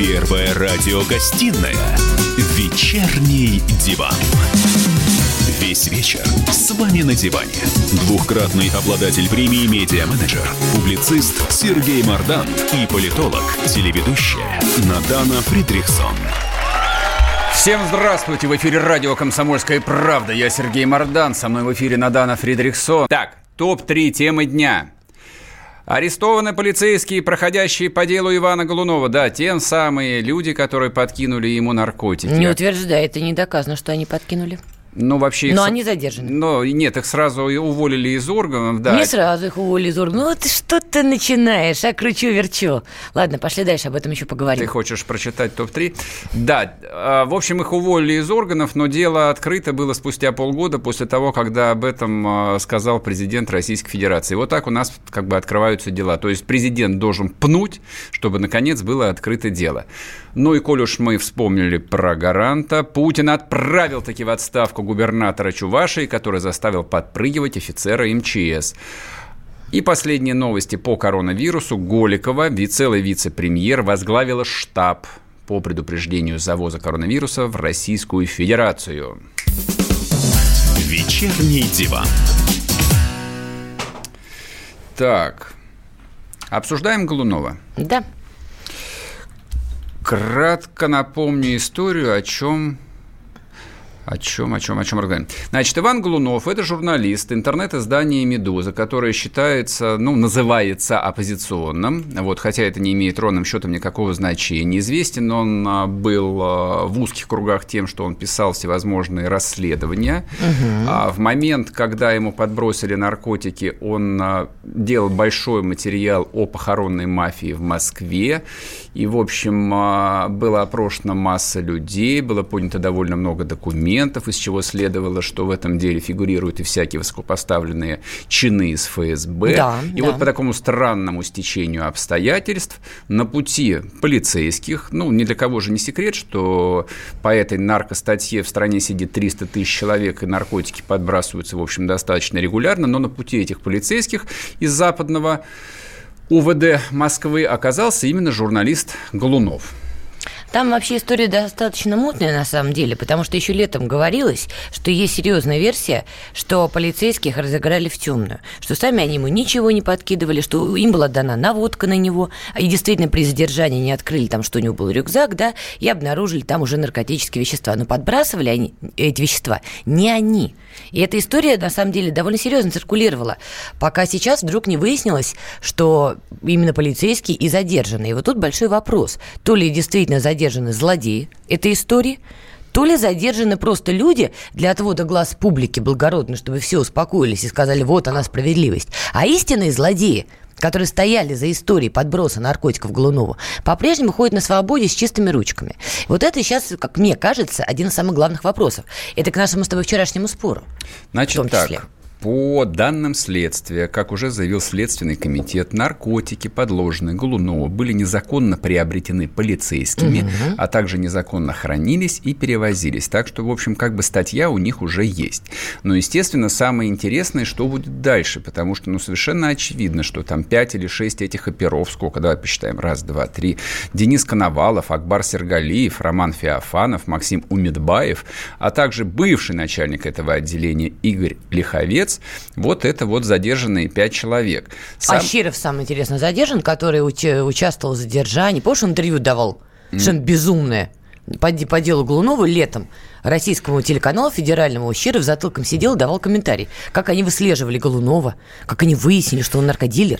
Первая радиогостинная «Вечерний диван». Весь вечер с вами на диване. Двухкратный обладатель премии «Медиа-менеджер», публицист Сергей Мардан и политолог, телеведущая Надана Фридрихсон. Всем здравствуйте! В эфире радио «Комсомольская правда». Я Сергей Мардан, со мной в эфире Надана Фридрихсон. Так, топ-3 темы дня. Арестованы полицейские, проходящие по делу Ивана Голунова. Да, те самые люди, которые подкинули ему наркотики. Не утверждает, и не доказано, что они подкинули. Ну, вообще... Их... Но они задержаны. Но нет, их сразу уволили из органов, да. Не сразу их уволили из органов. Ну, ты что ты начинаешь, а кручу-верчу. Ладно, пошли дальше, об этом еще поговорим. Ты хочешь прочитать топ-3? Да, а, в общем, их уволили из органов, но дело открыто было спустя полгода после того, когда об этом а, сказал президент Российской Федерации. Вот так у нас как бы открываются дела. То есть президент должен пнуть, чтобы, наконец, было открыто дело. Ну и коль уж мы вспомнили про гаранта, Путин отправил таки в отставку губернатора Чувашии, который заставил подпрыгивать офицера МЧС. И последние новости по коронавирусу. Голикова, целый вице-премьер, возглавила штаб по предупреждению завоза коронавируса в Российскую Федерацию. Вечерний диван. Так, обсуждаем Голунова? Да. Кратко напомню историю, о чем о чем, о чем, о чем разговариваем? Значит, Иван Глунов – это журналист интернет-издания «Медуза», которое считается, ну, называется оппозиционным, вот, хотя это не имеет ровным счетом никакого значения. Известен он а, был а, в узких кругах тем, что он писал всевозможные расследования. Угу. В момент, когда ему подбросили наркотики, он делал большой материал о похоронной мафии в Москве. И, в общем, была опрошена масса людей, было поднято довольно много документов, документов, из чего следовало, что в этом деле фигурируют и всякие высокопоставленные чины из ФСБ. Да, и да. вот по такому странному стечению обстоятельств на пути полицейских, ну, ни для кого же не секрет, что по этой наркостатье в стране сидит 300 тысяч человек, и наркотики подбрасываются, в общем, достаточно регулярно, но на пути этих полицейских из западного УВД Москвы оказался именно журналист Голунов. Там вообще история достаточно мутная на самом деле, потому что еще летом говорилось, что есть серьезная версия, что полицейских разыграли в темную, что сами они ему ничего не подкидывали, что им была дана наводка на него, и действительно при задержании не открыли там, что у него был рюкзак, да, и обнаружили там уже наркотические вещества. Но подбрасывали они эти вещества не они. И эта история, на самом деле, довольно серьезно циркулировала, пока сейчас вдруг не выяснилось, что именно полицейские и задержаны. И вот тут большой вопрос. То ли действительно задержаны злодеи этой истории, то ли задержаны просто люди для отвода глаз публики благородно, чтобы все успокоились и сказали, вот она справедливость. А истинные злодеи – которые стояли за историей подброса наркотиков Голунову, по-прежнему ходят на свободе с чистыми ручками. Вот это сейчас, как мне кажется, один из самых главных вопросов. Это к нашему с тобой вчерашнему спору. Значит в том числе. так, по данным следствия, как уже заявил Следственный комитет, наркотики, подложенные Голунову, были незаконно приобретены полицейскими, угу. а также незаконно хранились и перевозились. Так что, в общем, как бы статья у них уже есть. Но, естественно, самое интересное, что будет дальше, потому что, ну, совершенно очевидно, что там 5 или 6 этих оперов, сколько, давай посчитаем, раз, два, три, Денис Коновалов, Акбар Сергалиев, Роман Феофанов, Максим Умедбаев, а также бывший начальник этого отделения Игорь Лиховец, Молодец. Вот это вот задержанные пять человек. Сам... А Щиров, самое интересное, задержан, который уч- участвовал в задержании. Помнишь, он интервью давал? Mm. Совершенно безумное. По, по делу Глунова летом российскому телеканалу федеральному Щиров затылком сидел и давал комментарий, как они выслеживали Голунова, как они выяснили, что он наркодилер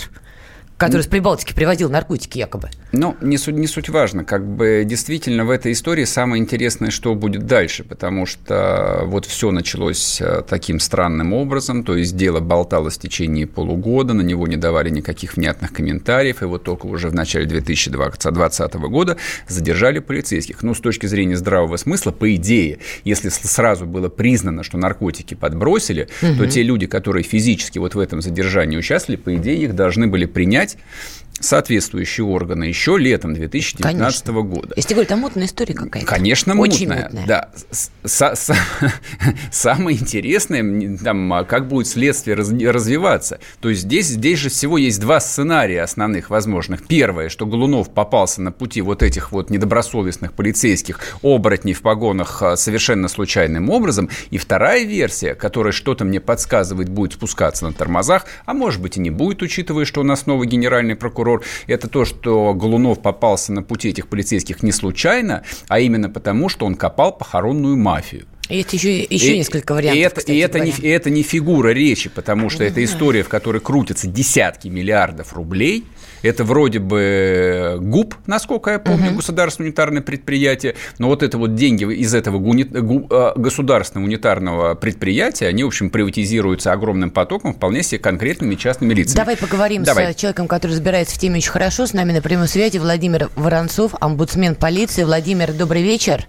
который с Прибалтики привозил наркотики якобы. Ну, не суть, не суть важно. Как бы действительно в этой истории самое интересное, что будет дальше, потому что вот все началось э, таким странным образом, то есть дело болталось в течение полугода, на него не давали никаких внятных комментариев, и вот только уже в начале 2020 года задержали полицейских. Ну, с точки зрения здравого смысла, по идее, если сразу было признано, что наркотики подбросили, угу. то те люди, которые физически вот в этом задержании участвовали, по идее, их должны были принять принять соответствующие органы еще летом 2019 Конечно. года. Если говорить, там мутная история какая-то. Конечно, Очень мутная. мутная. Да. С- с- с- Самое интересное, там, а, как будет следствие раз- развиваться. То есть здесь, здесь же всего есть два сценария основных возможных. Первое, что Голунов попался на пути вот этих вот недобросовестных полицейских оборотней в погонах а, совершенно случайным образом. И вторая версия, которая что-то мне подсказывает, будет спускаться на тормозах, а может быть и не будет, учитывая, что у нас новый генеральный прокурор, это то, что Голунов попался на пути этих полицейских не случайно, а именно потому, что он копал похоронную мафию. Есть еще, еще И- несколько вариантов, И это, кстати и это, не, и это не фигура речи, потому что это история, в которой крутятся десятки миллиардов рублей. Это вроде бы ГУП, насколько я помню, государственное унитарное предприятие. Но вот это вот деньги из этого э, государственного унитарного предприятия, они, в общем, приватизируются огромным потоком вполне себе конкретными частными лицами. Давай поговорим Давай. с человеком, который разбирается в теме очень хорошо. С нами на прямой связи Владимир Воронцов, омбудсмен полиции. Владимир, добрый вечер.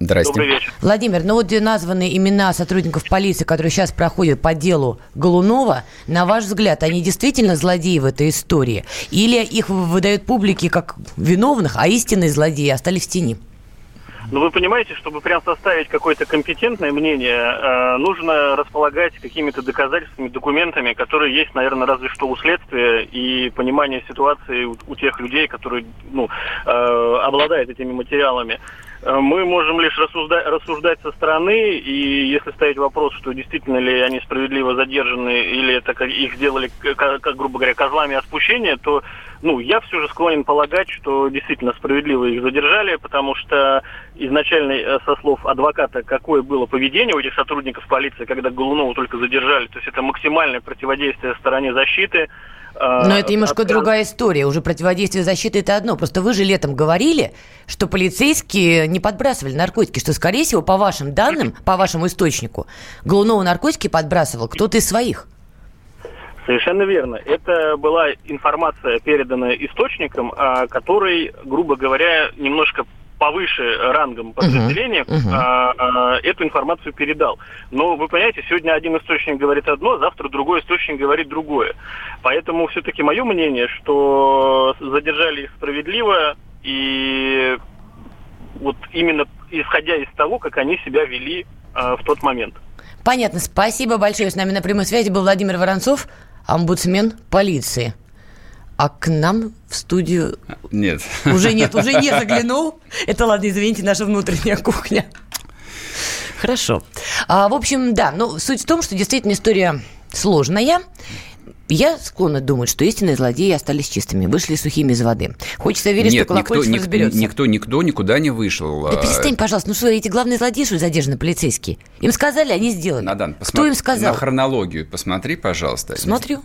Здрасте. Добрый вечер. Владимир, ну вот где названы имена сотрудников полиции, которые сейчас проходят по делу Голунова, на ваш взгляд, они действительно злодеи в этой истории? Или их выдают публике как виновных, а истинные злодеи остались в тени? Ну, вы понимаете, чтобы прям составить какое-то компетентное мнение, э, нужно располагать какими-то доказательствами, документами, которые есть, наверное, разве что у следствия и понимание ситуации у, у тех людей, которые ну, э, обладают этими материалами. Э, Мы можем лишь рассуждать, рассуждать со стороны, и если ставить вопрос, что действительно ли они справедливо задержаны, или это как- их сделали, как, как, грубо говоря, козлами отпущения, то ну, я все же склонен полагать, что действительно справедливо их задержали, потому что изначально, э, со слов адвоката, какое было поведение у этих сотрудников полиции, когда Голунова только задержали, то есть это максимальное противодействие стороне защиты. Э, Но это немножко от- другая история. Уже противодействие защиты это одно. Просто вы же летом говорили, что полицейские не подбрасывали наркотики, что, скорее всего, по вашим данным, по вашему источнику, Голунова наркотики подбрасывал кто-то из своих. Совершенно верно. Это была информация, переданная источником, а, который, грубо говоря, немножко повыше рангом подразделения мгм. а, а, эту информацию передал. Но вы понимаете, сегодня один источник говорит одно, завтра другой источник говорит другое. Поэтому все-таки мое мнение, что задержали их справедливо и вот именно исходя из того, как они себя вели а, в тот момент. Понятно. Спасибо большое. С нами на прямой связи был Владимир Воронцов, омбудсмен полиции. А к нам в студию Нет. уже нет, уже не заглянул. Это ладно, извините, наша внутренняя кухня. Хорошо. А, в общем, да, ну, суть в том, что действительно история сложная. Я склонна думать, что истинные злодеи остались чистыми, вышли сухими из воды. Хочется верить, Нет, что никто, Колокольцев ник- разберется. никто, никто никуда не вышел. Да А, перестань, пожалуйста. Ну что, эти главные злодеи, что ли, задержаны полицейские? Им сказали, они сделали. Надан, Кто посмотри- им сказал? На хронологию посмотри, пожалуйста. Смотрю.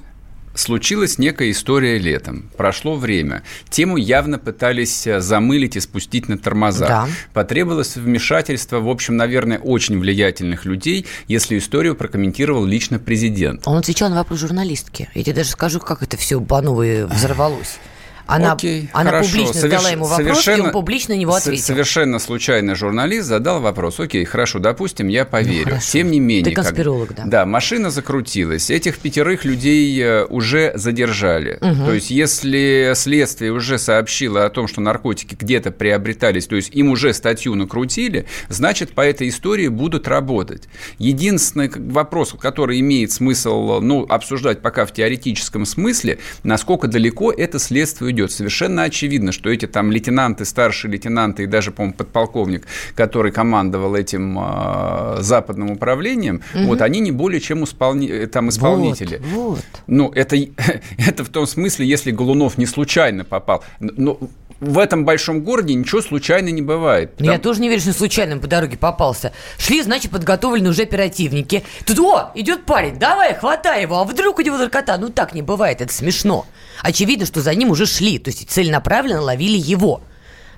Случилась некая история летом. Прошло время. Тему явно пытались э, замылить и спустить на тормоза. Да. Потребовалось вмешательство, в общем, наверное, очень влиятельных людей, если историю прокомментировал лично президент. Он отвечал на вопрос журналистки. Я тебе даже скажу, как это все по новой взорвалось. Она, Окей, она хорошо. публично задала Соверш- ему вопрос, и совершенно- он публично на него с- ответил. Совершенно случайно журналист задал вопрос. Окей, хорошо, допустим, я поверю. Ну, хорошо. Тем не менее... Ты конспиролог, да. Да, машина закрутилась. Этих пятерых людей э, уже задержали. То есть, если следствие уже сообщило о том, что наркотики где-то приобретались, то есть им уже статью накрутили, значит, по этой истории будут работать. Единственный как, вопрос, который имеет смысл ну, обсуждать пока в теоретическом смысле, насколько далеко это следствие идет. Совершенно очевидно, что эти там лейтенанты, старшие лейтенанты и даже, по-моему, подполковник, который командовал этим э, западным управлением, вот они не более чем исполни- э, там исполнители. Вот, вот. Ну, это, это в том смысле, если Голунов не случайно попал. Но в этом большом городе ничего случайно не бывает. Ну, я Там- тоже не верю, что случайно по дороге попался. Шли, значит, подготовлены уже оперативники. Тут, о, идет парень, давай, хватай его, а вдруг у него наркота? Ну, так не бывает, это смешно. Очевидно, что за ним уже шли, то есть целенаправленно ловили его.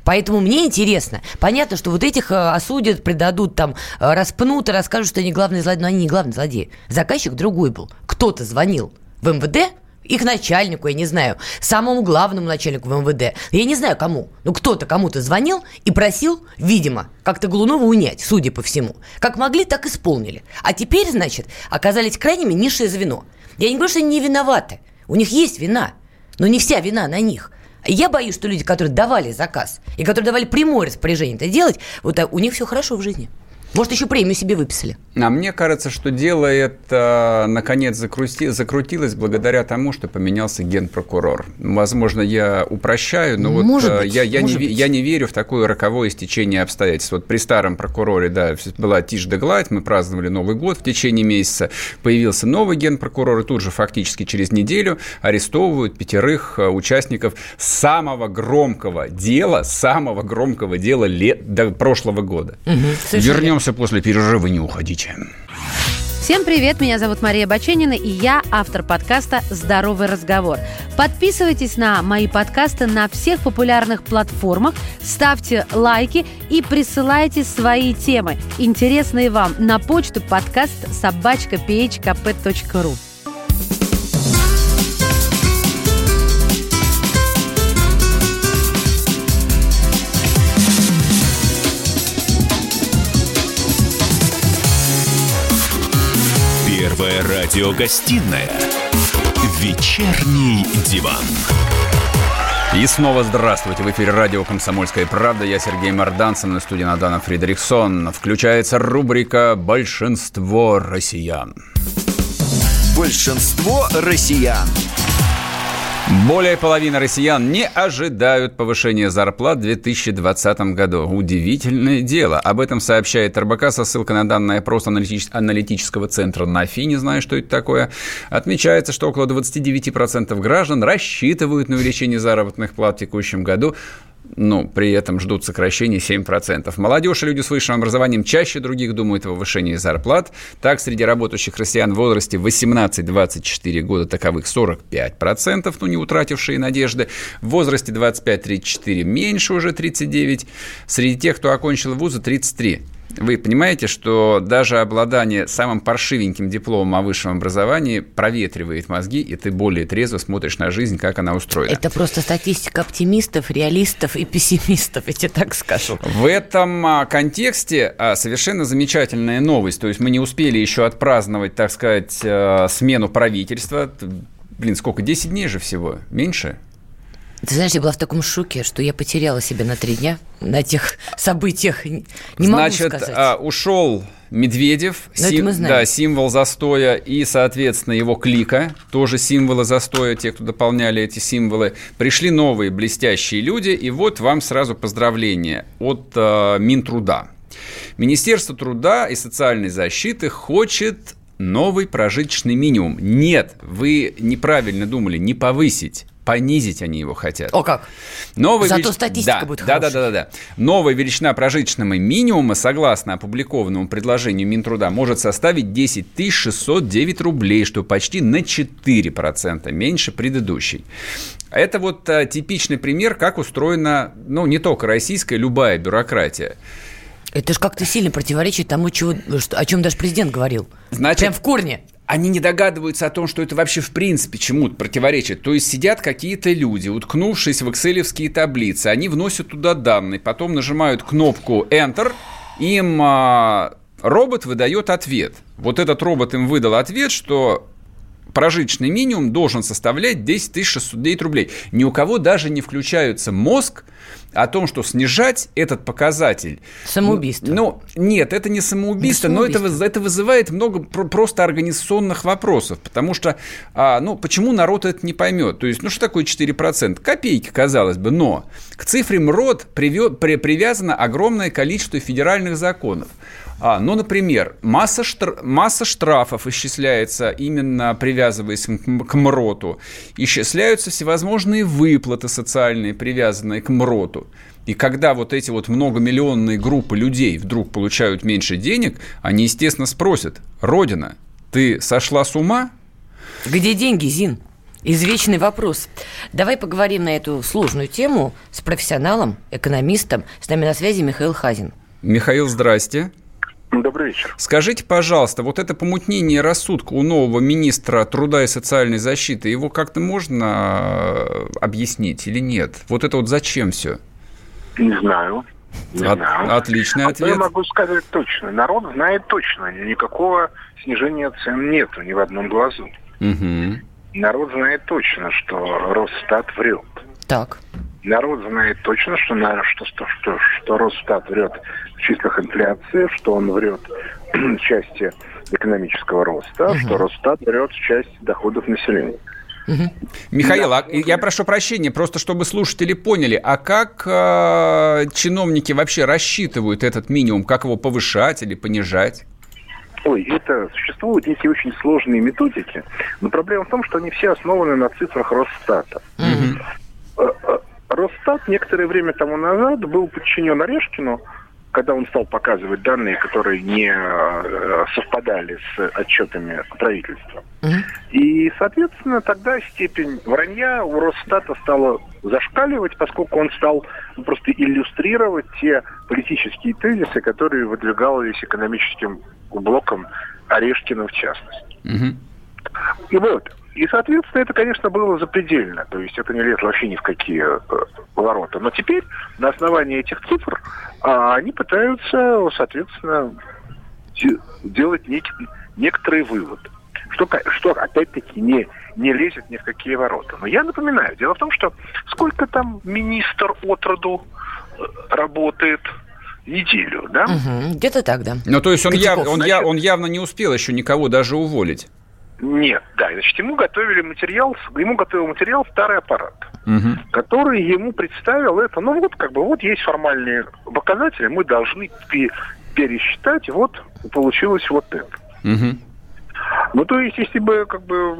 Поэтому мне интересно. Понятно, что вот этих э, осудят, предадут, там, э, распнут и расскажут, что они главные злодеи. Но они не главные злодеи. Заказчик другой был. Кто-то звонил в МВД, их начальнику, я не знаю, самому главному начальнику в МВД. Я не знаю кому. Но кто-то кому-то звонил и просил, видимо, как-то Голунова унять, судя по всему. Как могли, так исполнили. А теперь, значит, оказались крайними низшее звено. Я не говорю, что они не виноваты. У них есть вина. Но не вся вина на них. Я боюсь, что люди, которые давали заказ и которые давали прямое распоряжение это делать, вот у них все хорошо в жизни. Может, еще премию себе выписали. А мне кажется, что дело это наконец закрути, закрутилось благодаря тому, что поменялся генпрокурор. Возможно, я упрощаю, но может вот быть, я, я, не, быть. я не верю в такое роковое стечение обстоятельств. Вот при старом прокуроре, да, была тишь да гладь, мы праздновали Новый год в течение месяца, появился новый генпрокурор, и тут же фактически через неделю арестовывают пятерых э, участников самого громкого дела, самого громкого дела лет, до прошлого года. Угу, Вернем Вернемся после перерыва, не уходите. Всем привет, меня зовут Мария Баченина, и я автор подкаста «Здоровый разговор». Подписывайтесь на мои подкасты на всех популярных платформах, ставьте лайки и присылайте свои темы, интересные вам, на почту подкаст собачка радиогостинная «Вечерний диван». И снова здравствуйте. В эфире радио «Комсомольская правда». Я Сергей Мордан, со мной студия Надана Фридрихсон. Включается рубрика «Большинство россиян». Большинство россиян. Более половины россиян не ожидают повышения зарплат в 2020 году. Удивительное дело. Об этом сообщает РБК со ссылкой на данные опроса аналитического центра НАФИ. Не знаю, что это такое. Отмечается, что около 29% граждан рассчитывают на увеличение заработных плат в текущем году ну, при этом ждут сокращения 7%. Молодежь и люди с высшим образованием чаще других думают о повышении зарплат. Так, среди работающих россиян в возрасте 18-24 года таковых 45%, ну, не утратившие надежды. В возрасте 25-34 меньше уже 39%. Среди тех, кто окончил вузы, 33%. Вы понимаете, что даже обладание самым паршивеньким дипломом о высшем образовании проветривает мозги, и ты более трезво смотришь на жизнь, как она устроена. Это просто статистика оптимистов, реалистов и пессимистов, я тебе так скажу. В этом а, контексте а, совершенно замечательная новость. То есть мы не успели еще отпраздновать, так сказать, а, смену правительства. Блин, сколько? 10 дней же всего? Меньше? Ты знаешь, я была в таком шоке, что я потеряла себя на три дня на тех событиях. Не Значит, могу сказать. ушел Медведев, сим, да, символ застоя, и, соответственно, его клика, тоже символы застоя, те, кто дополняли эти символы. Пришли новые блестящие люди, и вот вам сразу поздравления от э, Минтруда. Министерство труда и социальной защиты хочет новый прожиточный минимум. Нет, вы неправильно думали, не повысить понизить они его хотят. О как? Новая Зато велич... статистика да, будет да, Да, да, да, да. Новая величина прожиточного минимума, согласно опубликованному предложению Минтруда, может составить 10 609 рублей, что почти на 4% меньше предыдущей. Это вот а, типичный пример, как устроена, ну, не только российская, любая бюрократия. Это же как-то сильно противоречит тому, чего, о чем даже президент говорил. Значит, Прям в корне они не догадываются о том, что это вообще в принципе чему-то противоречит. То есть сидят какие-то люди, уткнувшись в экселевские таблицы, они вносят туда данные, потом нажимают кнопку Enter, им а, робот выдает ответ. Вот этот робот им выдал ответ, что прожиточный минимум должен составлять 10 609 рублей. Ни у кого даже не включается мозг о том, что снижать этот показатель... Самоубийство. Ну, нет, это не самоубийство, не самоубийство. но это, это вызывает много просто организационных вопросов, потому что, а, ну, почему народ это не поймет? То есть, ну, что такое 4%? Копейки, казалось бы, но к цифре МРОД привё, при, привязано огромное количество федеральных законов. А, ну, например, масса, штр... масса штрафов исчисляется именно привязываясь к МРОТу. Исчисляются всевозможные выплаты социальные, привязанные к МРОТу. И когда вот эти вот многомиллионные группы людей вдруг получают меньше денег, они, естественно, спросят, Родина, ты сошла с ума? Где деньги, Зин? Извечный вопрос. Давай поговорим на эту сложную тему с профессионалом, экономистом. С нами на связи Михаил Хазин. Михаил, здрасте. Добрый вечер. Скажите, пожалуйста, вот это помутнение рассудка у нового министра труда и социальной защиты, его как-то можно э, объяснить или нет? Вот это вот зачем все? Не знаю. Не От, знаю. Отличный а ответ. Я могу сказать точно. Народ знает точно. Никакого снижения цен нету ни в одном глазу. Угу. Народ знает точно, что Росстат врет. Так. Народ знает точно, что, на, что, что, что, что Росстат врет в числах инфляции, что он врет в части экономического роста, угу. что Росстат врет в части доходов населения. Угу. Михаил, да. а, я прошу прощения, просто чтобы слушатели поняли, а как э, чиновники вообще рассчитывают этот минимум, как его повышать или понижать? Ой, это существуют некие очень сложные методики, но проблема в том, что они все основаны на цифрах Росстата. Угу. Росстат некоторое время тому назад был подчинен Орешкину, когда он стал показывать данные, которые не э, совпадали с отчетами правительства. Uh-huh. И, соответственно, тогда степень вранья у Росстата стала зашкаливать, поскольку он стал просто иллюстрировать те политические тезисы, которые выдвигались экономическим блоком Орешкина в частности. Uh-huh. И вот, и, соответственно, это, конечно, было запредельно. То есть это не лезло вообще ни в какие э, ворота. Но теперь на основании этих цифр а, они пытаются, соответственно, делать нек- некоторые выводы. Что, что опять-таки, не, не лезет ни в какие ворота. Но я напоминаю, дело в том, что сколько там министр отроду э, работает, неделю, да? Угу, где-то так, да. Ну, то есть он, яв, он, я, он явно не успел еще никого даже уволить. Нет, да, значит, ему готовили материал, ему готовил материал старый аппарат, угу. который ему представил это, ну вот как бы вот есть формальные показатели, мы должны пересчитать, вот получилось вот это. Угу. Ну, то есть, если бы, как бы,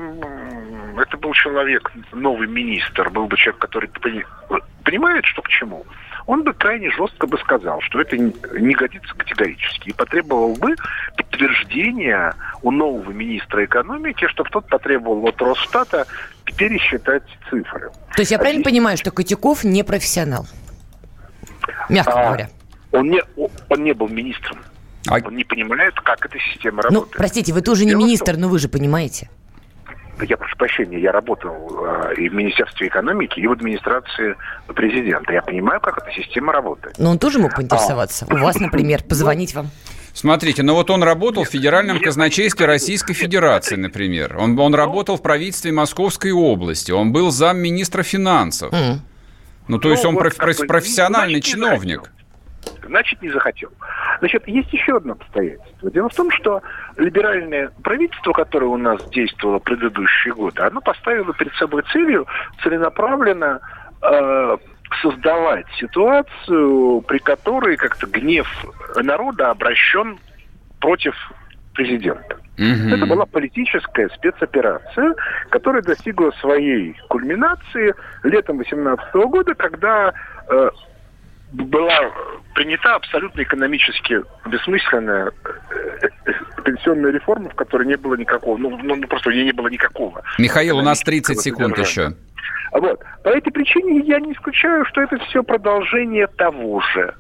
это был человек, новый министр, был бы человек, который понимает, что к чему, он бы крайне жестко бы сказал, что это не годится категорически, и потребовал бы подтверждения у нового министра экономики, чтобы тот потребовал от Росстата пересчитать цифры. То есть я правильно а понимаю, что Котяков не профессионал? Мягко а, говоря. Он не, он не был министром. А... Он не понимает, как эта система ну, работает. Ну, простите, вы тоже не Дело министр, но вы же понимаете я прошу прощения, я работал э, и в Министерстве экономики, и в администрации президента. Я понимаю, как эта система работает. Но он тоже мог поинтересоваться. А. У вас, например, позвонить вам. Смотрите, ну вот он работал в Федеральном казначействе Российской Федерации, например. Он, он работал в правительстве Московской области. Он был замминистра финансов. Mm. Ну, то есть ну, он вот, проф, профессиональный чиновник значит, не захотел. Значит, есть еще одно обстоятельство. Дело в том, что либеральное правительство, которое у нас действовало предыдущие годы, оно поставило перед собой целью целенаправленно э, создавать ситуацию, при которой как-то гнев народа обращен против президента. Угу. Это была политическая спецоперация, которая достигла своей кульминации летом 2018 года, когда э, была принята абсолютно экономически бессмысленная пенсионная реформа, в которой не было никакого, ну, ну, ну просто ей не было никакого. Михаил, у нас 30 секунд еще. Вот. По этой причине я не исключаю, что это все продолжение того же.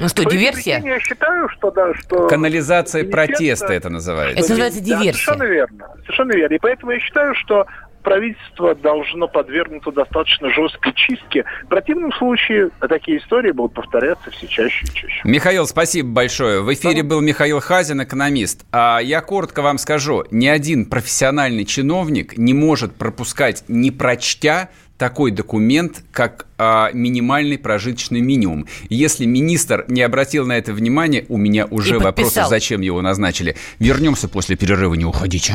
Ну что, По диверсия? Я считаю, что да, что... Канализация протеста это называется. Это называется диверсия. Да, совершенно верно. Совершенно верно. И поэтому я считаю, что правительство должно подвергнуться достаточно жесткой чистке. В противном случае такие истории будут повторяться все чаще и чаще. Михаил, спасибо большое. В эфире был Михаил Хазин, экономист. А я коротко вам скажу, ни один профессиональный чиновник не может пропускать, не прочтя, такой документ, как а, минимальный прожиточный минимум. Если министр не обратил на это внимание, у меня уже вопросы, зачем его назначили. Вернемся после перерыва, не уходите.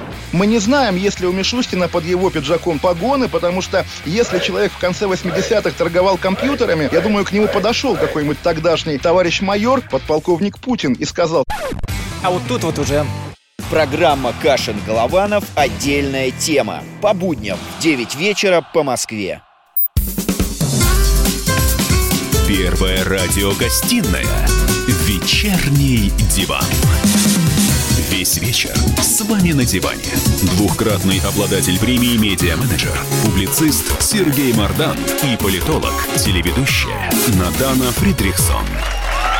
Мы не знаем, есть ли у Мишустина под его пиджаком погоны, потому что если человек в конце 80-х торговал компьютерами, я думаю, к нему подошел какой-нибудь тогдашний товарищ майор, подполковник Путин, и сказал... А вот тут вот уже Программа «Кашин-Голованов. Отдельная тема». По будням в 9 вечера по Москве. Первая радиогостинная «Вечерний диван». Весь вечер с вами на диване. Двухкратный обладатель премии «Медиа-менеджер», публицист Сергей Мардан и политолог, телеведущая Надана Фридрихсон.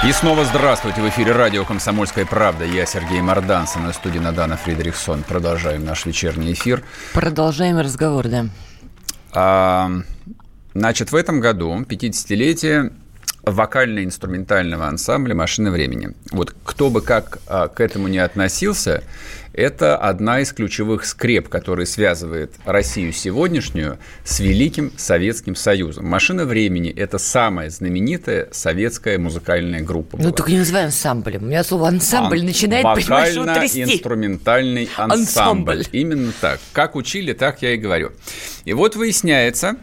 И снова здравствуйте. В эфире радио «Комсомольская правда». Я Сергей Мордан, со мной в студии Надана Фридрихсон. Продолжаем наш вечерний эфир. Продолжаем разговор, да. А, значит, в этом году 50-летие вокально-инструментального ансамбля «Машина времени». Вот кто бы как а, к этому не относился, это одна из ключевых скреп, которая связывает Россию сегодняшнюю с Великим Советским Союзом. «Машина времени» — это самая знаменитая советская музыкальная группа. Ну, только не называй ансамблем. У меня слово «ансамбль» Ан- начинает, понимаешь, инструментальный ансамбль. ансамбль. Именно так. Как учили, так я и говорю. И вот выясняется,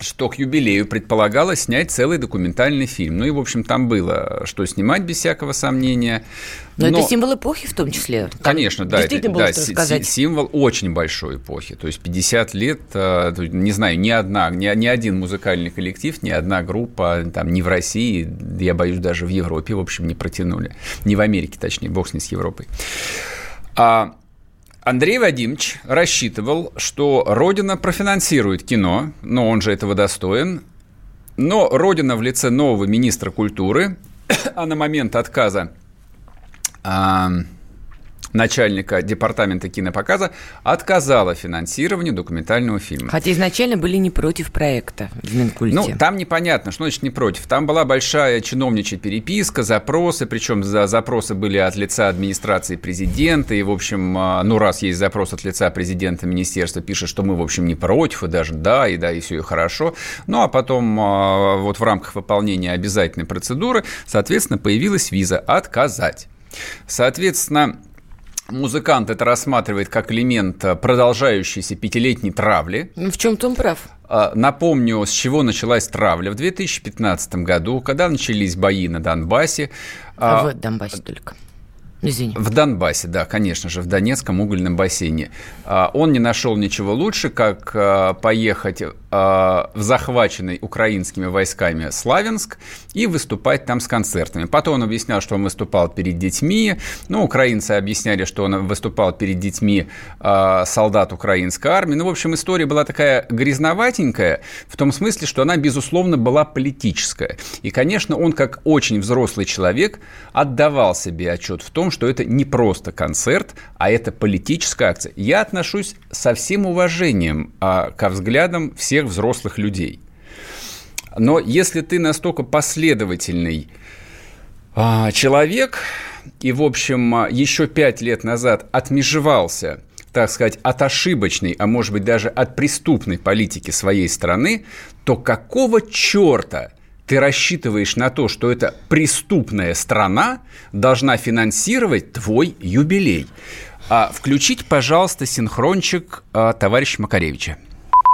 что к юбилею предполагалось снять целый документальный фильм. Ну и, в общем, там было что снимать, без всякого сомнения. Но, Но это символ эпохи в том числе. Там Конечно, да. Действительно это, было да, что. Символ очень большой эпохи. То есть 50 лет, э, не знаю, ни одна, ни, ни один музыкальный коллектив, ни одна группа, там, ни в России, я боюсь, даже в Европе, в общем, не протянули. Не в Америке, точнее, бог с ней с Европой. А Андрей Вадимович рассчитывал, что Родина профинансирует кино, но он же этого достоин. Но Родина в лице нового министра культуры, а на момент отказа начальника департамента кинопоказа отказала финансированию документального фильма. Хотя изначально были не против проекта в Минкульте. Ну, там непонятно, что значит не против. Там была большая чиновничья переписка, запросы, причем за запросы были от лица администрации президента, и, в общем, а, ну, раз есть запрос от лица президента, министерства пишет, что мы, в общем, не против, и даже да, и да, и все и хорошо. Ну, а потом а, вот в рамках выполнения обязательной процедуры, соответственно, появилась виза «отказать». Соответственно, музыкант это рассматривает как элемент э, продолжающейся пятилетней травли. Ну, в чем-то он прав. А, напомню, с чего началась травля. В 2015 году, когда начались бои на Донбассе... А, в Донбассе только. Извини. В Донбассе, да, конечно же, в Донецком угольном бассейне. А, он не нашел ничего лучше, как а, поехать а, в захваченный украинскими войсками Славянск и выступать там с концертами. Потом он объяснял, что он выступал перед детьми. Ну, украинцы объясняли, что он выступал перед детьми солдат украинской армии. Ну, в общем, история была такая грязноватенькая, в том смысле, что она, безусловно, была политическая. И, конечно, он, как очень взрослый человек, отдавал себе отчет в том, что это не просто концерт, а это политическая акция. Я отношусь со всем уважением а, ко взглядам всех взрослых людей. Но если ты настолько последовательный а, человек, и, в общем, а, еще пять лет назад отмежевался так сказать, от ошибочной, а может быть даже от преступной политики своей страны, то какого черта ты рассчитываешь на то, что эта преступная страна должна финансировать твой юбилей. А, включить, пожалуйста, синхрончик а, товарища Макаревича.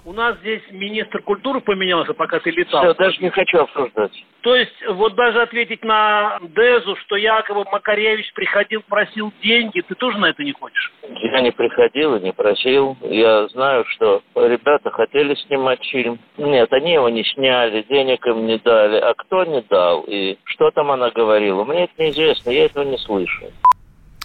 У нас здесь министр культуры поменялся, пока ты летал. Все, даже не хочу обсуждать. То есть, вот даже ответить на Дезу, что якобы Макаревич приходил, просил деньги, ты тоже на это не хочешь? Я не приходил и не просил. Я знаю, что ребята хотели снимать фильм. Нет, они его не сняли, денег им не дали. А кто не дал? И что там она говорила? Мне это неизвестно, я этого не слышу.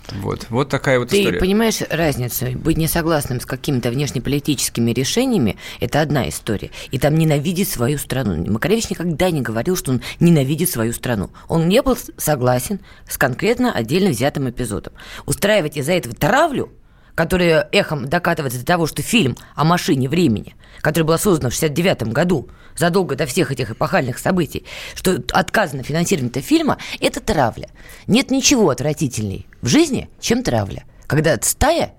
Вот, вот такая вот Ты история. Ты понимаешь разницу? Быть несогласным с какими-то внешнеполитическими решениями – это одна история. И там ненавидеть свою страну. Макаревич никогда не говорил, что он ненавидит свою страну. Он не был согласен с конкретно отдельно взятым эпизодом. Устраивать из-за этого травлю – которая эхом докатывается до того, что фильм о машине времени, который был создан в 69 году, задолго до всех этих эпохальных событий, что отказано финансирование фильма, это травля. Нет ничего отвратительней в жизни, чем травля. Когда стая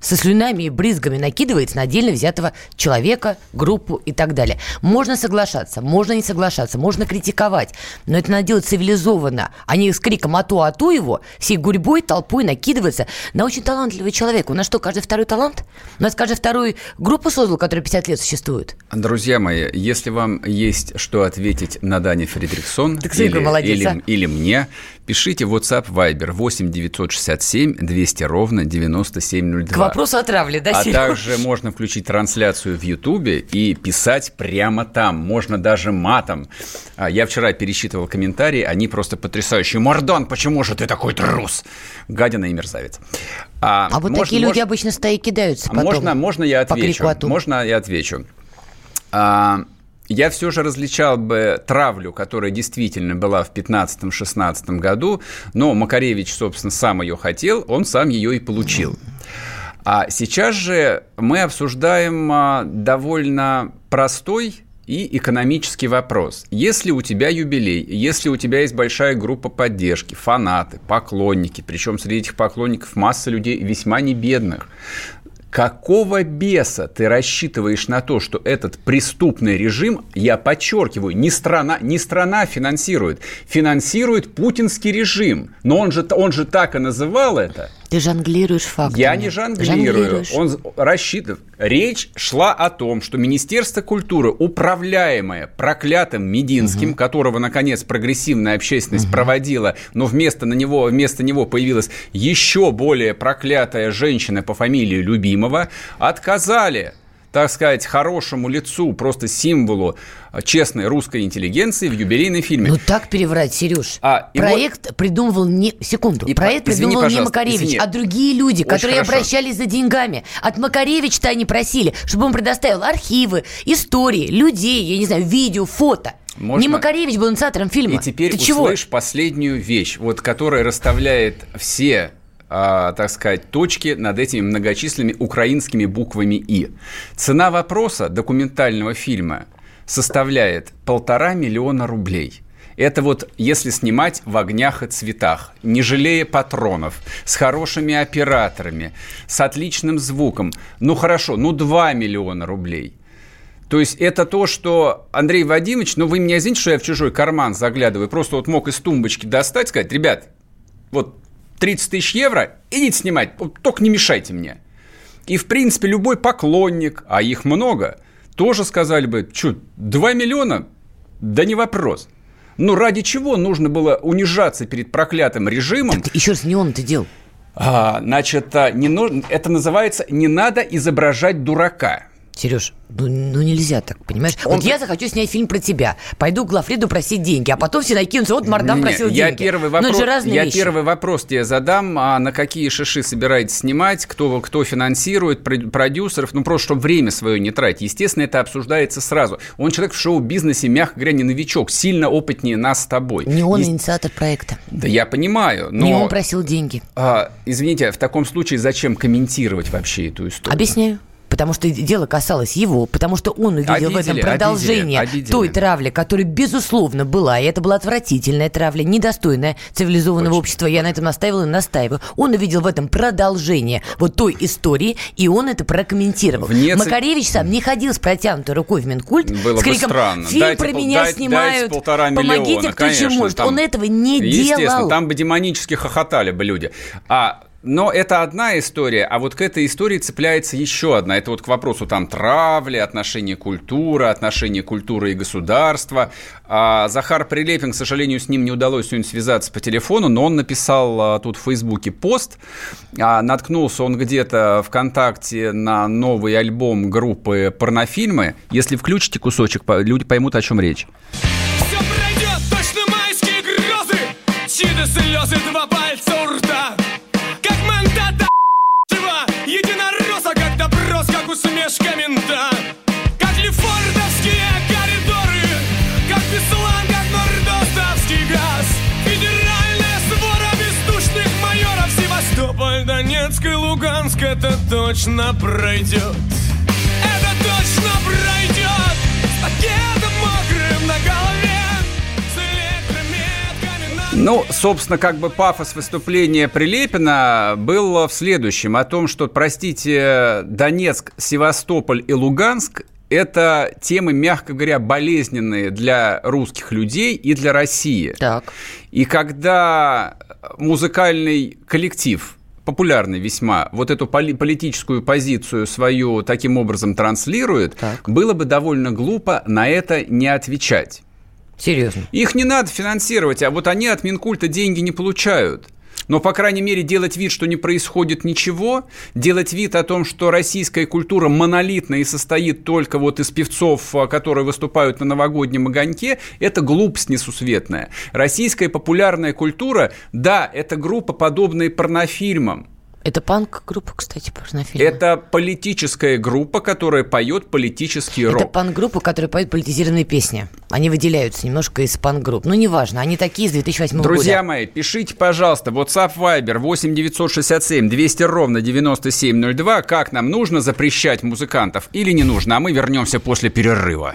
со слюнами и брызгами накидывается на отдельно взятого человека, группу и так далее. Можно соглашаться, можно не соглашаться, можно критиковать, но это надо делать цивилизованно, а не с криком «ату, ату» его, всей гурьбой, толпой накидываться на очень талантливый человек. У нас что, каждый второй талант? У нас каждый второй группу создал, которая 50 лет существует. Друзья мои, если вам есть что ответить на Дане Фридрихсон или, молодец, или, а? или мне, пишите в WhatsApp Viber 8 967 200 ровно 9702 вопросу о травле, да, А Серёж? также можно включить трансляцию в Ютубе и писать прямо там. Можно даже матом. А, Я вчера пересчитывал комментарии, они просто потрясающие. Мордан, почему же ты такой трус? Гадина и мерзавец. А вот можно- такие люди можно- обычно стоя кидаются а потом. Можно, можно я по отвечу? «Ату». Можно я отвечу? А, я все же различал бы травлю, которая действительно была в 15-16 году, но Макаревич, собственно, сам ее хотел, он сам ее и получил. А сейчас же мы обсуждаем а, довольно простой и экономический вопрос. Если у тебя юбилей, если у тебя есть большая группа поддержки, фанаты, поклонники, причем среди этих поклонников масса людей весьма не бедных, Какого беса ты рассчитываешь на то, что этот преступный режим, я подчеркиваю, не страна, не страна финансирует, финансирует путинский режим. Но он же, он же так и называл это. Ты жонглируешь фактами. Я не жонглирую. Он рассчитывает. Речь шла о том, что Министерство культуры, управляемое проклятым Мединским, которого, наконец, прогрессивная общественность проводила, но вместо, на него, вместо него появилась еще более проклятая женщина по фамилии Любимова, отказали так сказать, хорошему лицу, просто символу честной русской интеллигенции в юбилейном фильме. Ну так переврать, Сереж. А, проект придумывал не... Секунду. И проект извини, придумывал не пожалуйста, Макаревич, извини. а другие люди, Очень которые хорошо. обращались за деньгами. От Макаревича-то они просили, чтобы он предоставил архивы, истории, людей, я не знаю, видео, фото. Можно- Не Макаревич был инициатором фильма. И теперь Ты чего? услышь последнюю вещь, вот, которая расставляет все а, так сказать, точки над этими многочисленными украинскими буквами «и». Цена вопроса документального фильма составляет полтора миллиона рублей. Это вот если снимать в огнях и цветах, не жалея патронов, с хорошими операторами, с отличным звуком. Ну хорошо, ну 2 миллиона рублей. То есть это то, что Андрей Вадимович, ну вы меня извините, что я в чужой карман заглядываю, просто вот мог из тумбочки достать, сказать, ребят, вот 30 тысяч евро, идите снимать, только не мешайте мне. И, в принципе, любой поклонник, а их много, тоже сказали бы, что, 2 миллиона? Да не вопрос. Ну, ради чего нужно было унижаться перед проклятым режимом? Еще раз, не он это делал. А, значит, а, не нужно, это называется «не надо изображать дурака». Сереж, ну, ну нельзя так, понимаешь? Вот я захочу снять фильм про тебя, пойду к Глафреду просить деньги, а потом все накинутся, вот Мардан просил я деньги. Первый Ну, вопрос, это же разные я вещи. первый вопрос тебе задам, а на какие шиши собираетесь снимать, кто, кто финансирует, про- продюсеров, ну просто чтобы время свое не тратить. Естественно, это обсуждается сразу. Он человек в шоу-бизнесе, мягко говоря, не новичок, сильно опытнее нас с тобой. Не он Есть- инициатор проекта. Да я понимаю, но... Не он просил деньги. а, извините, в таком случае зачем комментировать вообще эту историю? Объясняю. Потому что дело касалось его, потому что он увидел в этом Обидели, продолжение обидели, обидели. той травли, которая, безусловно, была. И это была отвратительная травля, недостойная цивилизованного общества. Я на этом настаивала и настаиваю. Он увидел в этом продолжение вот той истории, и он это прокомментировал. Вне Макаревич сам не ходил с протянутой рукой в Минкульт Было с бы криком странно. «Фильм Дайте про меня дайте- снимают, дайте помогите, миллиона, кто чем конечно, может». там- Он этого не Естественно, делал. там бы демонически хохотали бы люди. А но это одна история, а вот к этой истории цепляется еще одна. Это вот к вопросу там травли, отношения культуры, отношения культуры и государства. А Захар Прилепин, к сожалению, с ним не удалось сегодня связаться по телефону, но он написал а, тут в Фейсбуке пост. А, наткнулся он где-то ВКонтакте на новый альбом группы «Порнофильмы». Если включите кусочек, люди поймут, о чем речь. Все пройдет, точно майские грозы Чьи-то слезы, два пальца у рта Как мандата ***ого единоросса Как допрос, как усмешка мента Как лефордовские коридоры Как Беслан, как нордостовский газ. Федеральная свора бездушных майоров Севастополь, Донецк и Луганск Это точно пройдет. Это точно пройдет. С Ну, собственно, как бы пафос выступления Прилепина был в следующем. О том, что, простите, Донецк, Севастополь и Луганск – это темы, мягко говоря, болезненные для русских людей и для России. Так. И когда музыкальный коллектив популярный весьма, вот эту поли- политическую позицию свою таким образом транслирует, было бы довольно глупо на это не отвечать. Серьезно. Их не надо финансировать, а вот они от Минкульта деньги не получают. но, по крайней мере, делать вид, что не происходит ничего, делать вид о том, что российская культура монолитна и состоит только вот из певцов, а, которые выступают на новогоднем огоньке, это глупость несусветная. Российская популярная культура, да, это группа, подобная порнофильмам, это панк-группа, кстати, порнофильма. Это политическая группа, которая поет политический рок. Это панк-группа, которая поет политизированные песни. Они выделяются немножко из панк-групп. Ну, неважно, они такие с 2008 года. Друзья мои, пишите, пожалуйста, WhatsApp Viber 8 967 200 ровно 9702. Как нам нужно запрещать музыкантов или не нужно? А мы вернемся после перерыва.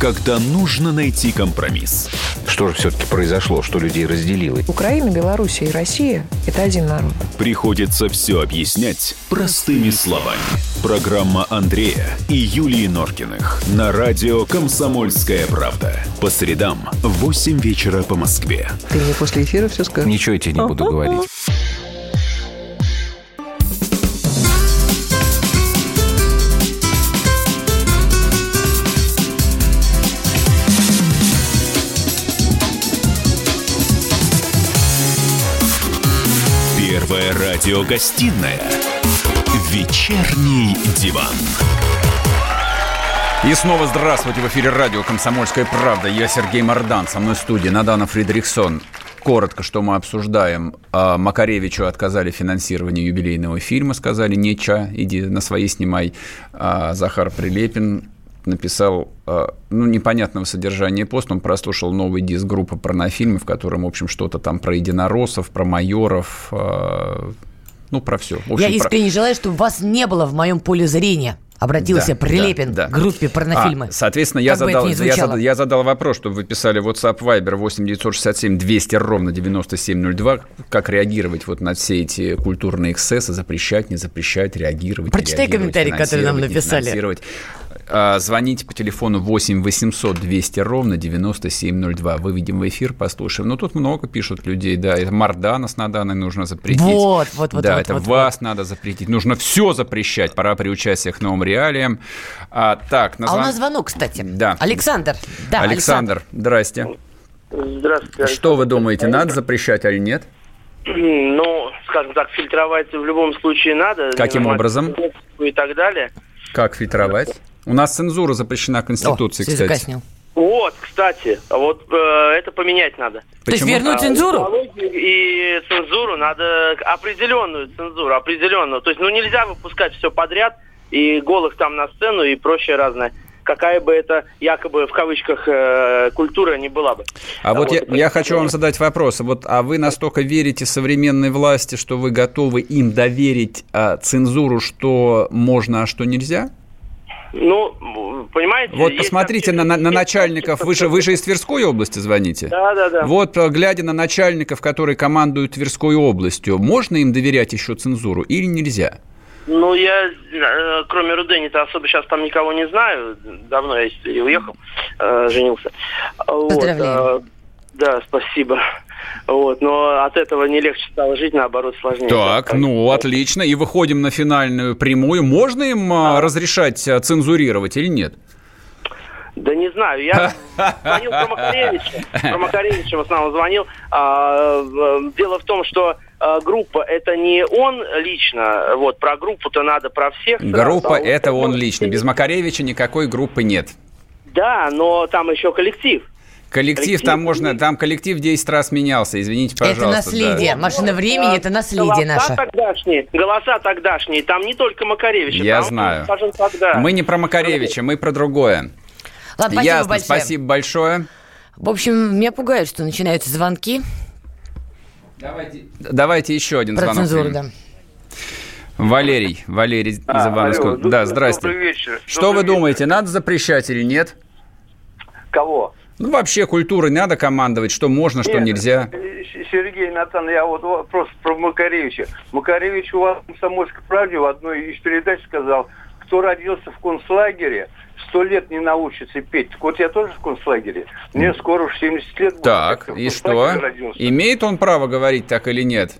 когда нужно найти компромисс. Что же все-таки произошло, что людей разделило? Украина, Белоруссия и Россия – это один народ. Приходится все объяснять простыми словами. Программа Андрея и Юлии Норкиных на радио «Комсомольская правда». По средам в 8 вечера по Москве. Ты мне после эфира все скажешь? Ничего я тебе не буду говорить. Радиогостинная «Вечерний диван». И снова здравствуйте в эфире радио «Комсомольская правда». Я Сергей Мордан, со мной в студии Надана Фридрихсон. Коротко, что мы обсуждаем. А, Макаревичу отказали финансирование юбилейного фильма, сказали, неча, иди на свои снимай. А Захар Прилепин написал, а, ну, непонятного содержания пост, он прослушал новый диск группы порнофильмы, в котором, в общем, что-то там про единороссов, про майоров, ну, про все. общем, Я искренне про... желаю, чтобы вас не было в моем поле зрения. Обратился да, Прилепин да, да. к группе порнофильмы. А, соответственно, я задал, я, задал, я задал вопрос, чтобы вы писали WhatsApp Viber 8 967 200 ровно 9702. Как реагировать вот на все эти культурные эксцессы, запрещать, не запрещать, реагировать. Прочитай комментарий, который нам написали. А, звоните по телефону 8 800 200 ровно 9702. Выведем в эфир, послушаем. Ну, тут много пишут людей, да. Это Мардана с Наданой нужно запретить. Вот, вот, вот. Да, вот, это вот, вас вот. надо запретить. Нужно все запрещать. Пора приучать всех к новым реалиям. А, так, на звон... А у нас звонок, кстати. Да. Александр. Да, Александр, Александр. здрасте. Здравствуйте. Что вы думаете, надо запрещать или нет? Ну, скажем так, фильтровать в любом случае надо. Каким образом? И так далее. Как фильтровать? У нас цензура запрещена Конституцией, О, кстати. Закоснел. Вот, кстати, вот э, это поменять надо. Почему? То есть вернуть а, цензуру? И цензуру надо определенную цензуру, определенную. То есть, ну нельзя выпускать все подряд и голых там на сцену и прочее разное какая бы это якобы в кавычках э, культура не была бы. А, а вот, вот я, я хочу вам задать вопрос. Вот, а вы настолько верите современной власти, что вы готовы им доверить а, цензуру, что можно, а что нельзя? Ну, понимаете... Вот посмотрите на, на, на начальников, вы же, вы же из Тверской области звоните? Да, да, да. Вот, э, глядя на начальников, которые командуют Тверской областью, можно им доверять еще цензуру или нельзя? Ну, я, э, кроме Рудени-то особо сейчас там никого не знаю. Давно я уехал, э, женился. Поздравляю. Вот, да, спасибо. Вот, но от этого не легче стало жить, наоборот, сложнее. Так, ну, отлично. И выходим на финальную прямую. Можно им а. разрешать а, цензурировать или нет? Да не знаю, я звонил про Макаревича, про Макаревича в основном звонил. А, дело в том, что а, группа это не он лично, вот про группу-то надо про всех. Группа это он лично, без Макаревича никакой группы нет. Да, но там еще коллектив. Коллектив, коллектив там можно, там коллектив 10 раз менялся, извините, пожалуйста. Это наследие, да. машина времени, это наследие голоса наше. Тогдашние, голоса тогдашние, там не только Макаревич. Я там, знаю. Тогда. Мы не про Макаревича, мы про другое. Ладно, спасибо Ясно, большое. спасибо большое. В общем, меня пугает, что начинаются звонки. Давайте, давайте еще один про звонок. Цензуру, да. Валерий, Валерий из а, Ивановского. Алло, да, здрасте. Добрый вечер. Что добрый вы думаете, надо запрещать или нет? Кого? Ну, вообще культурой надо командовать, что можно, что Нет, нельзя. Сергей Натан, я вот вопрос про Макаревича. Макаревич у вас в «Комсомольской правде» в одной из передач сказал, кто родился в концлагере, сто лет не научится петь. Так вот я тоже в концлагере. Мне скоро уж 70 лет будет. Так, в и что? родился. Имеет он право говорить так или нет?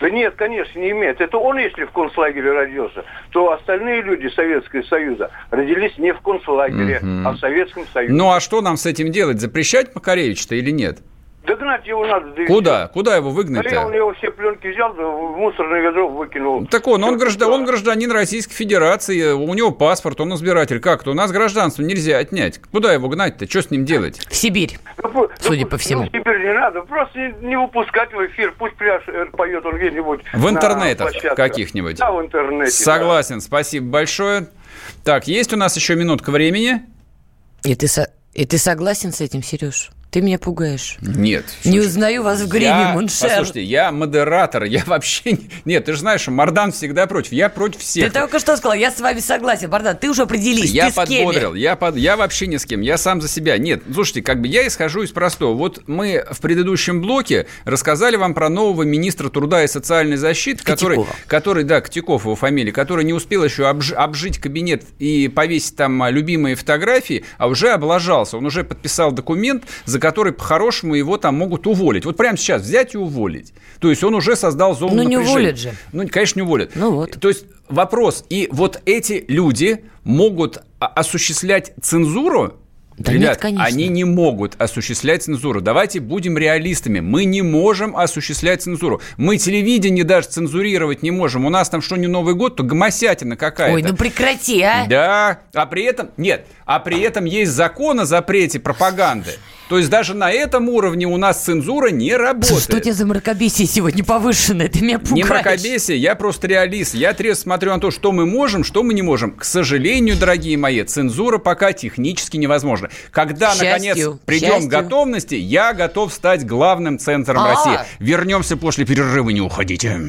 Да нет, конечно, не имеет. Это он, если в концлагере родился, то остальные люди Советского Союза родились не в концлагере, Мгм. а в Советском Союзе. Ну а что нам с этим делать? Запрещать Макаревич-то или нет? Догнать его надо. да Куда? Куда его всё. выгнать-то? Да он его все пленки взял, да в мусорное ведро выкинул. Так он, он, граждан, он гражданин Российской Федерации, у него паспорт, он избиратель. Как-то у нас гражданство нельзя отнять. Куда его гнать-то? Что с ним делать? В Сибирь. Ну, Судя ну, по всему. Ну, теперь не надо. Просто не, не выпускать в эфир. Пусть пляж э, поет он где-нибудь. В на интернетах каких-нибудь. Да, в интернете. Согласен, спасибо большое. Так, есть у нас еще минутка времени? И ты, со- и ты согласен с этим, Сереж? Ты меня пугаешь. Нет. Не узнаю вас в гриме, Я- mon cher. Послушайте, я модератор, я вообще... не- Нет, ты же знаешь, что Мардан всегда против, я против Ты всех. только что сказал, я с вами согласен. Бардан, ты уже определись, Я ты подбодрил, я, под, я вообще ни с кем, я сам за себя. Нет, слушайте, как бы я исхожу из простого. Вот мы в предыдущем блоке рассказали вам про нового министра труда и социальной защиты, который, который, да, Котяков его фамилия, который не успел еще обж- обжить кабинет и повесить там а, любимые фотографии, а уже облажался. Он уже подписал документ, за который по-хорошему его там могут уволить. Вот прямо сейчас взять и уволить. То есть он уже создал зону Ну, не уволят же. Ну, конечно, не уволят. Ну вот. То есть вопрос, и вот эти люди могут а- осуществлять цензуру? Да Ребят, нет, конечно. они не могут осуществлять цензуру. Давайте будем реалистами. Мы не можем осуществлять цензуру. Мы телевидение даже цензурировать не можем. У нас там что не Новый год, то гомосятина какая-то. Ой, ну прекрати, а. Да, а при этом, нет, а при этом есть закон о запрете пропаганды. То есть даже на этом уровне у нас цензура не работает. Что у тебя за мракобесие сегодня повышенное? Ты меня пугаешь. Не мракобесие, я просто реалист. Я трезво смотрю на то, что мы можем, что мы не можем. К сожалению, дорогие мои, цензура пока технически невозможна. Когда, счастью, наконец, придем к готовности, я готов стать главным центром А. России. Вернемся после перерыва, не уходите.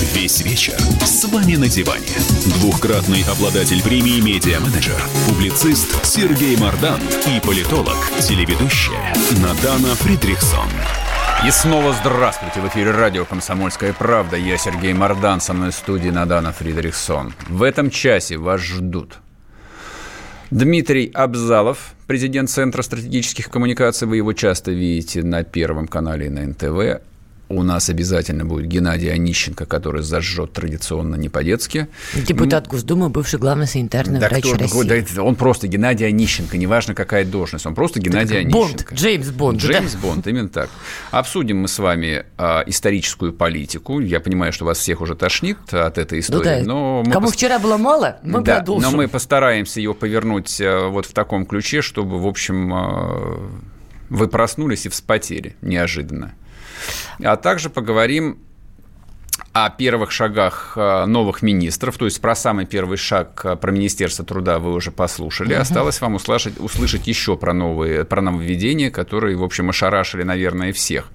Весь вечер с вами на диване. Двухкратный обладатель премии «Медиа-менеджер», публицист Сергей Мардан и политолог, телеведущая Надана Фридрихсон. И снова здравствуйте. В эфире радио «Комсомольская правда». Я Сергей Мардан, со мной в студии Надана Фридрихсон. В этом часе вас ждут Дмитрий Абзалов, президент Центра стратегических коммуникаций. Вы его часто видите на Первом канале и на НТВ. У нас обязательно будет Геннадий Онищенко, который зажжет традиционно не по-детски. Депутат Госдумы, бывший главный санитарный Да врач кто- России. да он просто Геннадий Онищенко, неважно какая должность, он просто Геннадий Бонд, Онищенко. Джеймс Бонд. Джеймс да. Бонд, именно так. Обсудим мы с вами а, историческую политику. Я понимаю, что вас всех уже тошнит от этой Ну истории, да. но мы Кому пос- вчера было мало, мы да, продолжим. но мы постараемся ее повернуть э, вот в таком ключе, чтобы, в общем, э, вы проснулись и вспотели неожиданно. А также поговорим о первых шагах э, новых министров, то есть про самый первый шаг э, про Министерство труда вы уже послушали. Мгм. Осталось вам услышать, услышать еще про новые, про нововведения, которые, в общем, ошарашили, наверное, всех.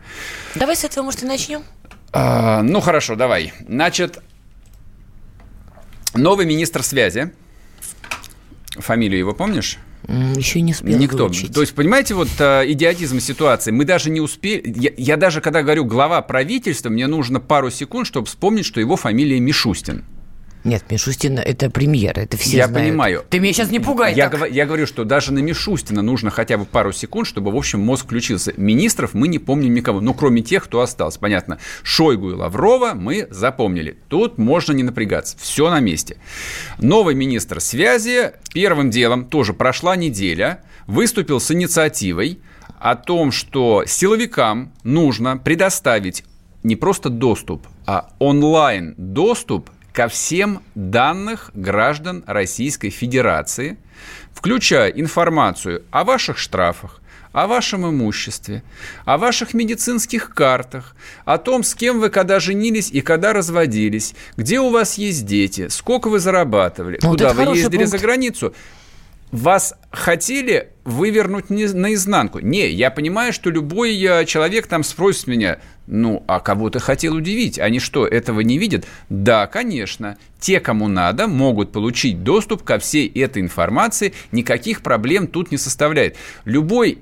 Давай с этого, может, и начнем? А, ну хорошо, давай. Значит, новый министр связи. Фамилию его помнишь? Еще не успел Никто. выучить. То есть, понимаете, вот э, идиотизм ситуации. Мы даже не успели. Я, я даже, когда говорю глава правительства, мне нужно пару секунд, чтобы вспомнить, что его фамилия Мишустин. Нет, Мишустин – это премьер, это все я знают. понимаю. Ты меня сейчас не пугай я, так. гова- я говорю, что даже на Мишустина нужно хотя бы пару секунд, чтобы, в общем, мозг включился. Министров мы не помним никого, ну, кроме тех, кто остался. Понятно, Шойгу и Лаврова мы запомнили. Тут можно не напрягаться. Все на месте. Новый министр связи первым делом, тоже прошла неделя, выступил с инициативой о том, что силовикам нужно предоставить не просто доступ, а онлайн доступ ко всем данных граждан Российской Федерации, включая информацию о ваших штрафах, о вашем имуществе, о ваших медицинских картах, о том, с кем вы когда женились и когда разводились, где у вас есть дети, сколько вы зарабатывали, вот куда вы ездили пункт. за границу. Вас хотели вывернуть не- наизнанку? Не, я понимаю, что любой э, человек там спросит меня, ну, а кого ты хотел удивить? Они что, этого не видят? Да, конечно. Те, кому надо, могут получить доступ ко всей этой информации. Никаких проблем тут не составляет. Любой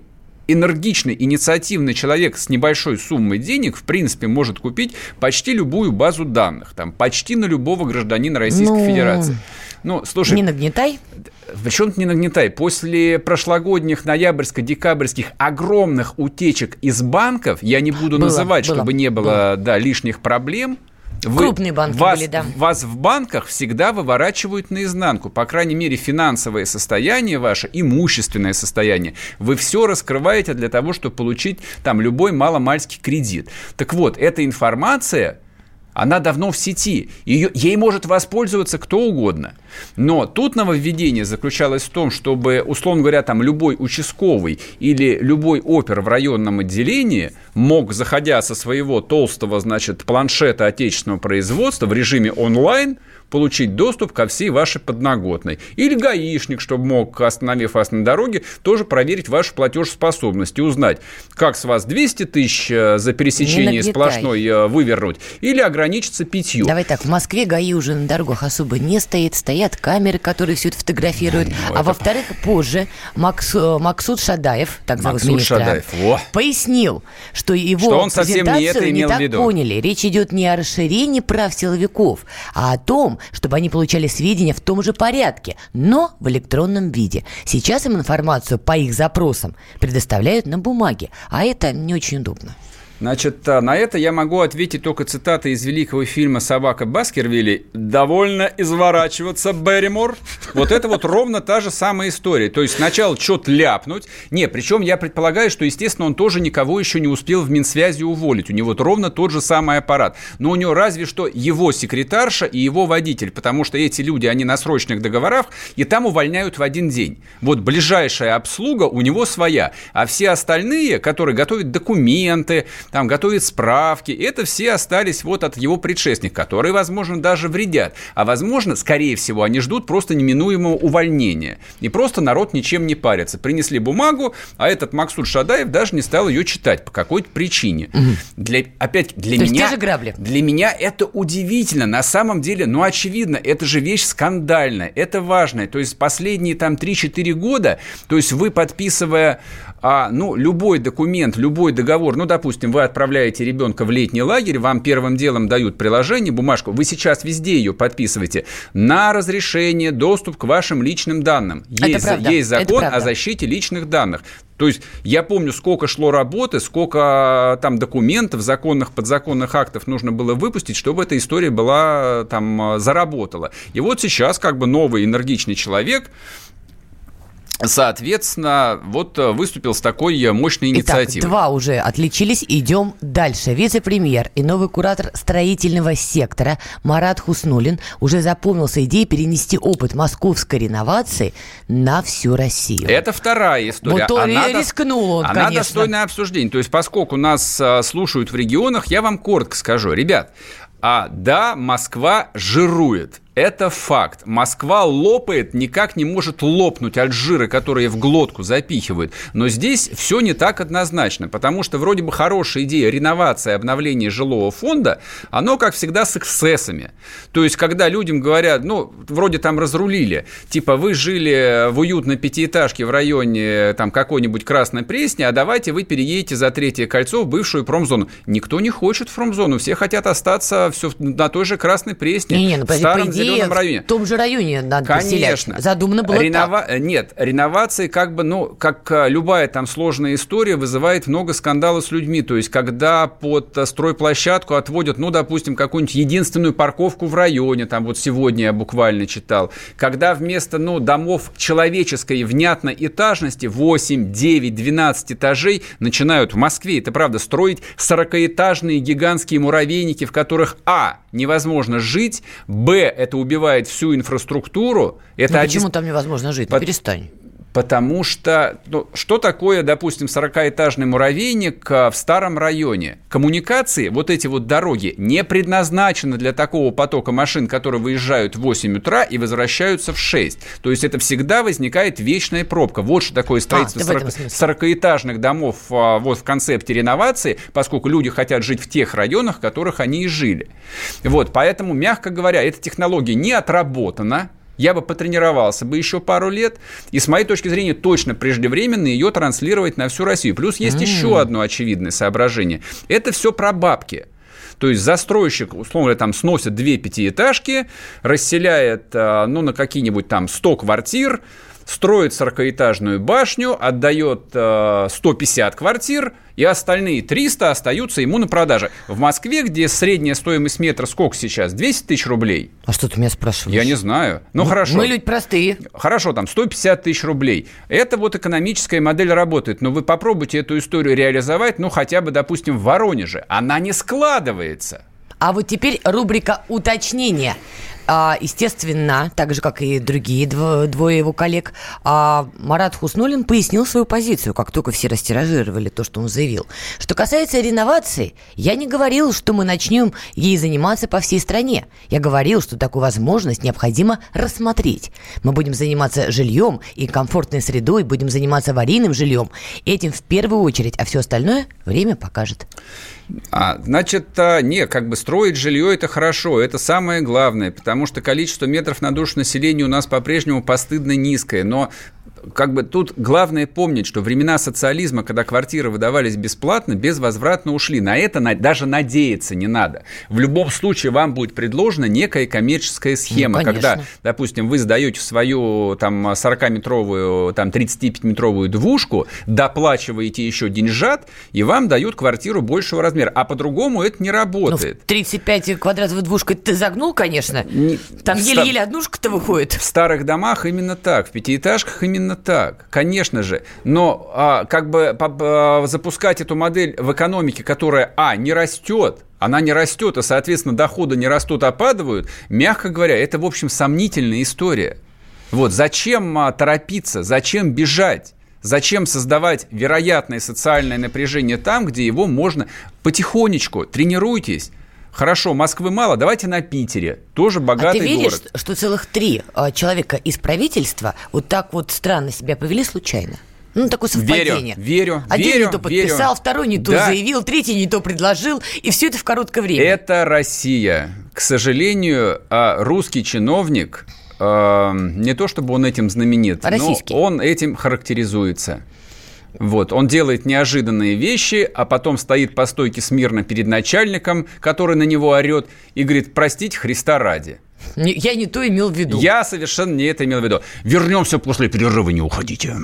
энергичный, инициативный человек с небольшой суммой денег, в принципе, может купить почти любую базу данных. Там, почти на любого гражданина Российской Ну, Федерации. Ну, слушай, Не нагнетай. Причем тут не нагнетай. После прошлогодних ноябрьско-декабрьских огромных утечек из банков, я не буду Было, называть, было, чтобы не было, да, лишних проблем. Крупные банки вас, были, да. Вас в банках всегда выворачивают наизнанку. По крайней мере, финансовое состояние ваше, имущественное состояние, вы все раскрываете для того, чтобы получить там любой маломальский кредит. Так вот, эта информация она давно в сети. Ее, ей может воспользоваться кто угодно. Но тут нововведение заключалось в том, чтобы, условно говоря, там любой участковый или любой опер в районном отделении мог, заходя со своего толстого, значит, планшета отечественного производства в режиме онлайн, получить доступ ко всей вашей подноготной. Или гаишник, чтобы мог, остановив вас на дороге, тоже проверить вашу платежеспособность и узнать, как с вас 200 тысяч э, за пересечение сплошной э, вывернуть, или ограничиться пятью. Давай так, в Москве ГАИ уже на дорогах особо не стоит, стоят камеры, которые все это фотографируют. Ну, а это- во-вторых, позже Макс- э, Максут Шадаев, так зовут Максут министра, Шадаев, во. пояснил, что его Что он совсем не презентацию это имел в так виду. поняли. Речь идет не о расширении прав силовиков, а о том, чтобы они получали сведения в том же порядке, но в электронном виде. Сейчас им информацию по их запросам предоставляют на бумаге, а это не очень удобно. Значит, а, на это я могу ответить только цитатой из великого фильма «Собака Баскервилли». «Довольно изворачиваться, Берримор». Вот это вот ровно та же самая история. То есть сначала что-то ляпнуть. Не, причем я предполагаю, что, естественно, он тоже никого еще не успел в Минсвязи уволить. У него вот ровно тот же самый аппарат. Но у него разве что его секретарша и его водитель. Потому что эти люди, они на срочных договорах, и там увольняют в один день. Вот ближайшая обслуга у него своя. А все остальные, которые готовят документы, там готовят справки, это все остались вот от его предшественников, которые, возможно, даже вредят. А возможно, скорее всего, они ждут просто неминуемого увольнения. И просто народ ничем не парится. Принесли бумагу, а этот Максут Шадаев даже не стал ее читать по какой-то причине. Для, опять, для То меня... те же грабли. Для меня это удивительно. На самом деле, ну, очевидно, это же вещь скандальная, это важная. То есть последние там 3-4 года, то есть вы, подписывая а, ну, любой документ, любой договор, ну, допустим, вы отправляете ребенка в летний лагерь, вам первым делом дают приложение, бумажку, вы сейчас везде ее подписываете на разрешение, доступ к вашим личным данным. Есть, есть закон о защите личных данных. То есть я помню, сколько шло работы, сколько там документов, законных, подзаконных актов нужно было выпустить, чтобы эта история была там заработала. И вот сейчас как бы новый энергичный человек Соответственно, вот э, выступил с такой э, мощной инициативой. Итак, два уже отличились. Идем дальше. Вице-премьер и новый куратор строительного сектора Марат Хуснулин уже запомнился идеей перенести опыт московской реновации на всю Россию. Это вторая история. Вот он Она рискнул он, Она конечно. достойна обсуждения. То есть, поскольку нас э, слушают в регионах, я вам коротко скажу. Ребят, а да, Москва жирует. Это факт. Москва лопает, никак не может лопнуть от жира, который в глотку запихивают. Но здесь все не так однозначно, потому что вроде бы хорошая идея реновации, обновления жилого фонда, оно, как всегда, с эксцессами. То есть, когда людям говорят, ну, вроде там разрулили, типа, вы жили в уютной пятиэтажке в районе там какой-нибудь Красной Пресни, а давайте вы переедете за третье кольцо в бывшую промзону. Никто не хочет в промзону, все хотят остаться все на той же Красной Пресне, ну, в подожди, старом по идее, определенном районе. в том же районе надо Конечно. поселять. Задумано было Ренова- э, Нет, реновации как бы, ну, как э, любая там сложная история вызывает много скандалов с людьми. То есть, когда под э, стройплощадку отводят, ну, допустим, какую-нибудь единственную парковку в районе, там вот сегодня я буквально читал, когда вместо, ну, домов человеческой внятной этажности 8, 9, 12 этажей начинают в Москве, это правда, строить 40-этажные гигантские муравейники, в которых, а, невозможно жить, б, это убивает всю инфраструктуру. Это Ну, один- почему там невозможно жить? Ну, перестань. Потому что, ну, что такое, допустим, 40-этажный муравейник а, в старом районе? Коммуникации, вот эти вот дороги, не предназначены для такого потока машин, которые выезжают в 8 утра и возвращаются в 6. То есть это всегда возникает вечная пробка. Вот что такое строительство А, в этом 40 смысле. 40-этажных домов а, вот в концепте реновации, поскольку люди хотят жить в тех районах, в которых они и жили. Вот, поэтому, мягко говоря, эта технология не отработана, я бы потренировался бы еще пару лет, и с моей точки зрения точно преждевременно ее транслировать на всю Россию. Плюс есть М. еще одно очевидное соображение. Это все про бабки. То есть застройщик, условно говоря, там сносит две пятиэтажки, расселяет, а, ну, на какие-нибудь там 100 квартир, строит 40-этажную башню, отдает э, 150 квартир, и остальные 300 остаются ему на продаже. В Москве, где средняя стоимость метра сколько сейчас? 200 тысяч рублей? А что ты меня спрашиваешь? Я не знаю. Ну, Мы- хорошо. Мы люди простые. Хорошо, там 150 тысяч рублей. Это вот экономическая модель работает. Но вы попробуйте эту историю реализовать, ну, хотя бы, допустим, в Воронеже. Она не складывается. А вот теперь рубрика уточнения. А, естественно, так же, как и другие дво- двое его коллег, а, Марат Хуснулин пояснил свою позицию, как только все растиражировали то, что он заявил. Что касается реновации, я не говорил, что мы начнем ей заниматься по всей стране. Я говорил, что такую возможность необходимо рассмотреть. Мы будем заниматься жильем и комфортной средой, будем заниматься аварийным жильем. Этим в первую очередь, а все остальное время покажет. А, значит, а, не, как бы строить жилье это хорошо, это самое главное, потому что количество метров на душу населения у нас по-прежнему постыдно низкое, но как бы тут главное помнить, что времена социализма, когда квартиры выдавались бесплатно, безвозвратно ушли. На это на- даже надеяться не надо. В любом случае вам будет предложена некая коммерческая схема, Ну, конечно. когда, допустим, вы сдаете свою там 40-метровую, там 35-метровую двушку, доплачиваете еще деньжат, и вам дают квартиру большего размера. А по-другому это не Ну, работает. 35 квадратов двушкой ты загнул, конечно. Там еле-еле ста- однушка-то выходит. В старых домах именно так, в пятиэтажках именно так, конечно же. Но а, как бы а, запускать эту модель в экономике, которая, а, не растет, она не растет, и, соответственно, доходы не растут, а мягко говоря, это, в общем, сомнительная история. Вот зачем а, торопиться, зачем бежать? Зачем создавать вероятное социальное напряжение там, где его можно потихонечку, тренируйтесь. Хорошо, Москвы мало, давайте на Питере. Тоже А ты богатый веришь, город. что целых три а, человека из правительства вот так вот странно себя повели случайно? Ну, такое совпадение. Верю, верю, Один верю, не то подписал, верю. второй не то Да. заявил, третий не то предложил, и все это в короткое время. Это Россия. К сожалению, а, русский чиновник, а, не то чтобы он этим знаменит, Российский. но он этим характеризуется. Вот, он делает неожиданные вещи, а потом стоит по стойке смирно перед начальником, который на него орет, и говорит, простите Христа ради. Не- Я не то имел в виду. Я совершенно не это имел в виду. Вернемся после перерыва, не уходите.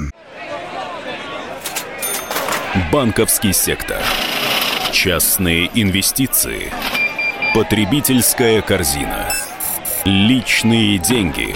Банковский сектор. Частные инвестиции. Потребительская корзина. Личные деньги.